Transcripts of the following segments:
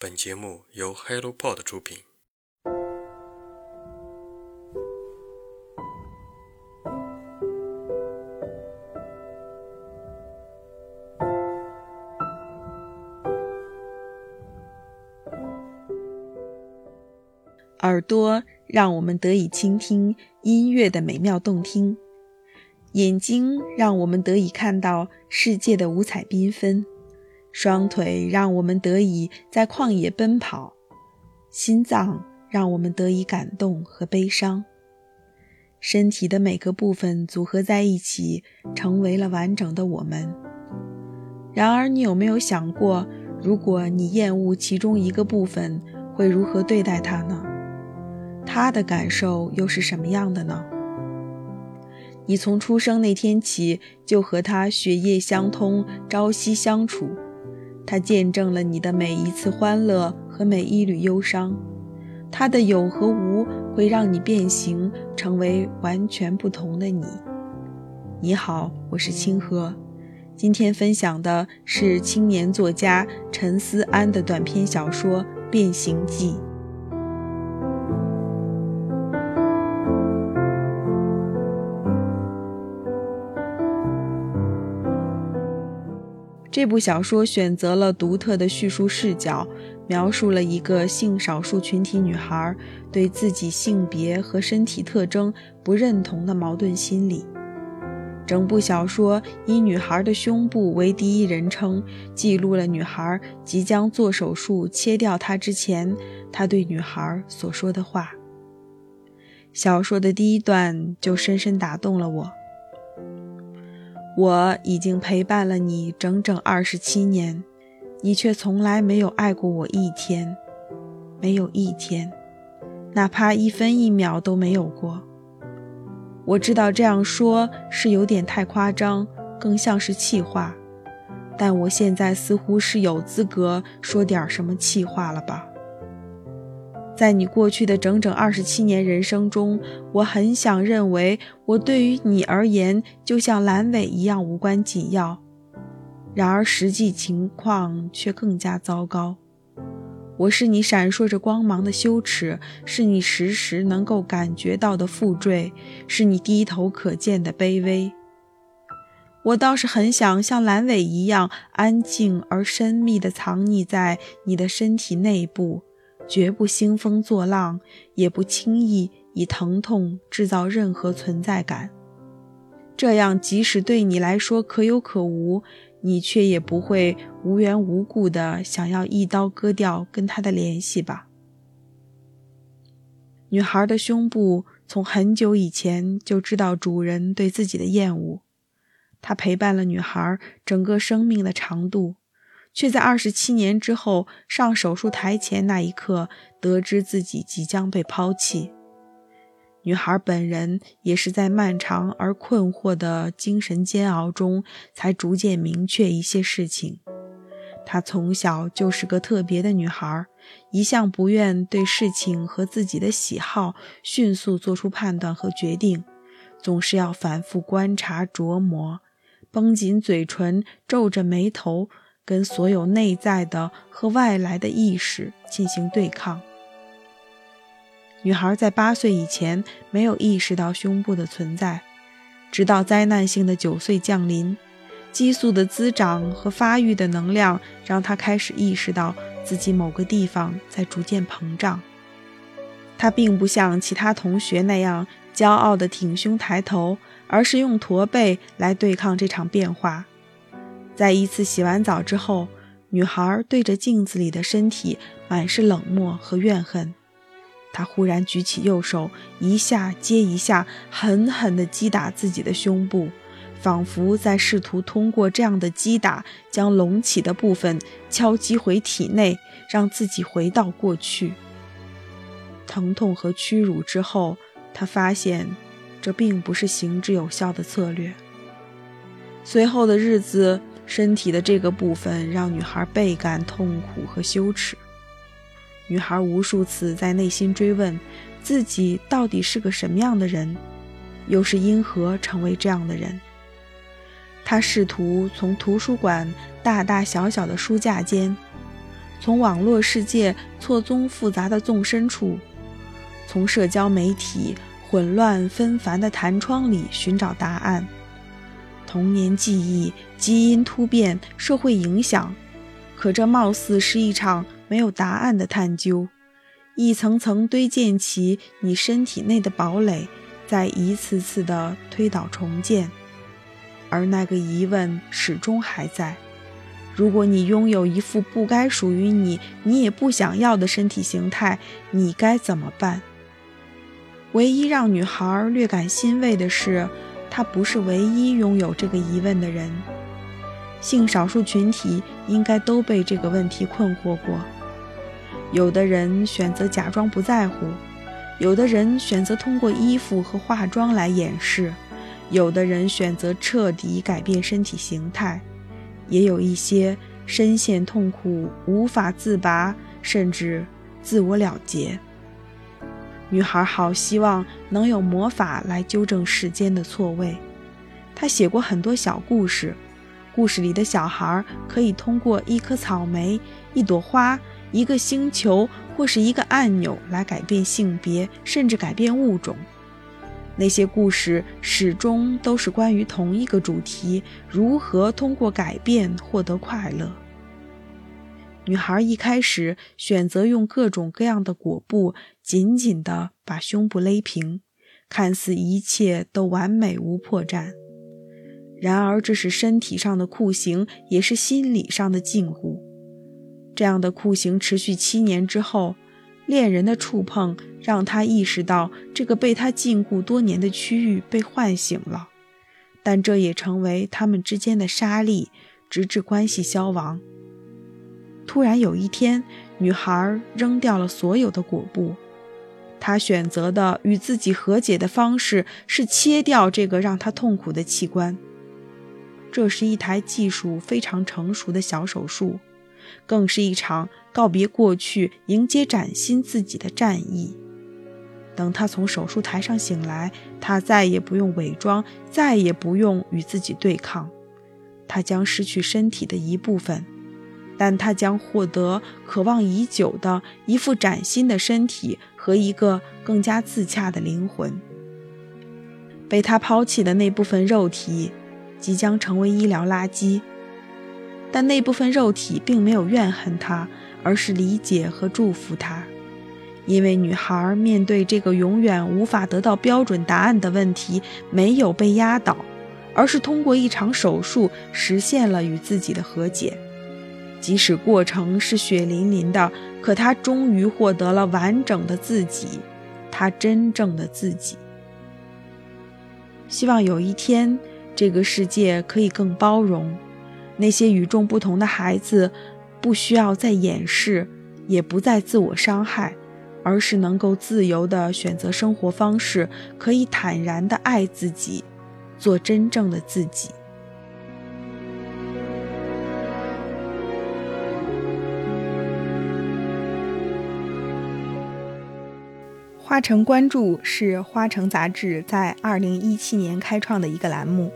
本节目由 HelloPod 出品。耳朵让我们得以倾听音乐的美妙动听，眼睛让我们得以看到世界的五彩缤纷，双腿让我们得以在旷野奔跑，心脏让我们得以感动和悲伤。身体的每个部分组合在一起，成为了完整的我们。然而，你有没有想过，如果你厌恶其中一个部分，会如何对待它呢？它的感受又是什么样的呢？你从出生那天起就和它血液相通，朝夕相处，它见证了你的每一次欢乐和每一缕忧伤，它的有和无会让你变形，成为完全不同的你。你好，我是清河，今天分享的是青年作家陈思安的短篇小说《变形记》。这部小说选择了独特的叙述视角，描述了一个性少数群体女孩对自己性别和身体特征不认同的矛盾心理。整部小说以女孩的胸部为第一人称，记录了女孩即将做手术切掉它之前，她对女孩所说的话。小说的第一段就深深打动了我。我已经陪伴了你整整二十七年，你却从来没有爱过我一天，没有一天，哪怕一分一秒都没有过。我知道这样说是有点太夸张，更像是气话，但我现在似乎是有资格说点什么气话了吧。在你过去的整整二十七年人生中，我很想认为我对于你而言就像阑尾一样无关紧要，然而实际情况却更加糟糕。我是你闪烁着光芒的羞耻，是你时时能够感觉到的负坠，是你低头可见的卑微。我倒是很想像阑尾一样安静而深密地藏匿在你的身体内部。绝不兴风作浪，也不轻易以疼痛制造任何存在感。这样，即使对你来说可有可无，你却也不会无缘无故的想要一刀割掉跟他的联系吧？女孩的胸部从很久以前就知道主人对自己的厌恶，她陪伴了女孩整个生命的长度。却在二十七年之后上手术台前那一刻，得知自己即将被抛弃。女孩本人也是在漫长而困惑的精神煎熬中，才逐渐明确一些事情。她从小就是个特别的女孩，一向不愿对事情和自己的喜好迅速做出判断和决定，总是要反复观察琢磨，绷紧嘴唇，皱着眉头。跟所有内在的和外来的意识进行对抗。女孩在八岁以前没有意识到胸部的存在，直到灾难性的九岁降临，激素的滋长和发育的能量让她开始意识到自己某个地方在逐渐膨胀。她并不像其他同学那样骄傲地挺胸抬头，而是用驼背来对抗这场变化。在一次洗完澡之后，女孩对着镜子里的身体满是冷漠和怨恨。她忽然举起右手，一下接一下，狠狠地击打自己的胸部，仿佛在试图通过这样的击打，将隆起的部分敲击回体内，让自己回到过去。疼痛和屈辱之后，她发现这并不是行之有效的策略。随后的日子。身体的这个部分让女孩倍感痛苦和羞耻。女孩无数次在内心追问自己到底是个什么样的人，又是因何成为这样的人。她试图从图书馆大大小小的书架间，从网络世界错综复杂的纵深处，从社交媒体混乱纷繁的弹窗里寻找答案。童年记忆、基因突变、社会影响，可这貌似是一场没有答案的探究，一层层堆建起你身体内的堡垒，在一次次的推倒重建，而那个疑问始终还在。如果你拥有一副不该属于你、你也不想要的身体形态，你该怎么办？唯一让女孩略感欣慰的是，他不是唯一拥有这个疑问的人。性少数群体应该都被这个问题困惑过。有的人选择假装不在乎，有的人选择通过衣服和化妆来掩饰，有的人选择彻底改变身体形态。也有一些深陷痛苦无法自拔，甚至自我了结。女孩好希望能有魔法来纠正世间的错位。她写过很多小故事，故事里的小孩可以通过一颗草莓、一朵花、一个星球或是一个按钮来改变性别，甚至改变物种。那些故事始终都是关于同一个主题：如何通过改变获得快乐。女孩一开始选择用各种各样的裹布紧紧地把胸部勒平，看似一切都完美无破绽。然而，这是身体上的酷刑，也是心理上的禁锢。这样的酷刑持续七年之后。恋人的触碰让他意识到，这个被他禁锢多年的区域被唤醒了，但这也成为他们之间的沙砾，直至关系消亡。突然有一天，女孩扔掉了所有的裹布，他选择的与自己和解的方式是切掉这个让他痛苦的器官。这是一台技术非常成熟的小手术。更是一场告别过去、迎接崭新自己的战役。等他从手术台上醒来，他再也不用伪装，再也不用与自己对抗。他将失去身体的一部分，但他将获得渴望已久的一副崭新的身体和一个更加自洽的灵魂。被他抛弃的那部分肉体，即将成为医疗垃圾。但那部分肉体并没有怨恨他，而是理解和祝福他，因为女孩面对这个永远无法得到标准答案的问题，没有被压倒，而是通过一场手术实现了与自己的和解。即使过程是血淋淋的，可他终于获得了完整的自己，他真正的自己。希望有一天，这个世界可以更包容。那些与众不同的孩子，不需要再掩饰，也不再自我伤害，而是能够自由地选择生活方式，可以坦然地爱自己，做真正的自己。花城关注是花城杂志在二零一七年开创的一个栏目，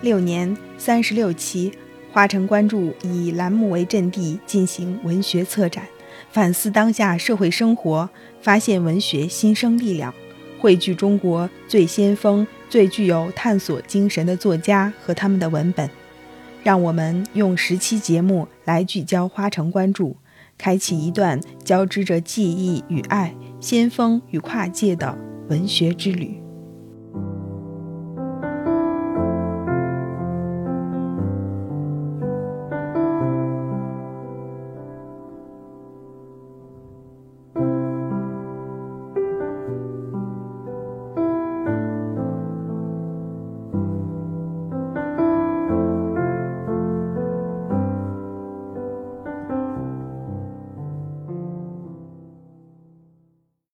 六年三十六期。花城关注以栏目为阵地进行文学策展，反思当下社会生活，发现文学新生力量，汇聚中国最先锋、最具有探索精神的作家和他们的文本。让我们用十期节目来聚焦花城关注，开启一段交织着记忆与爱、先锋与跨界的文学之旅。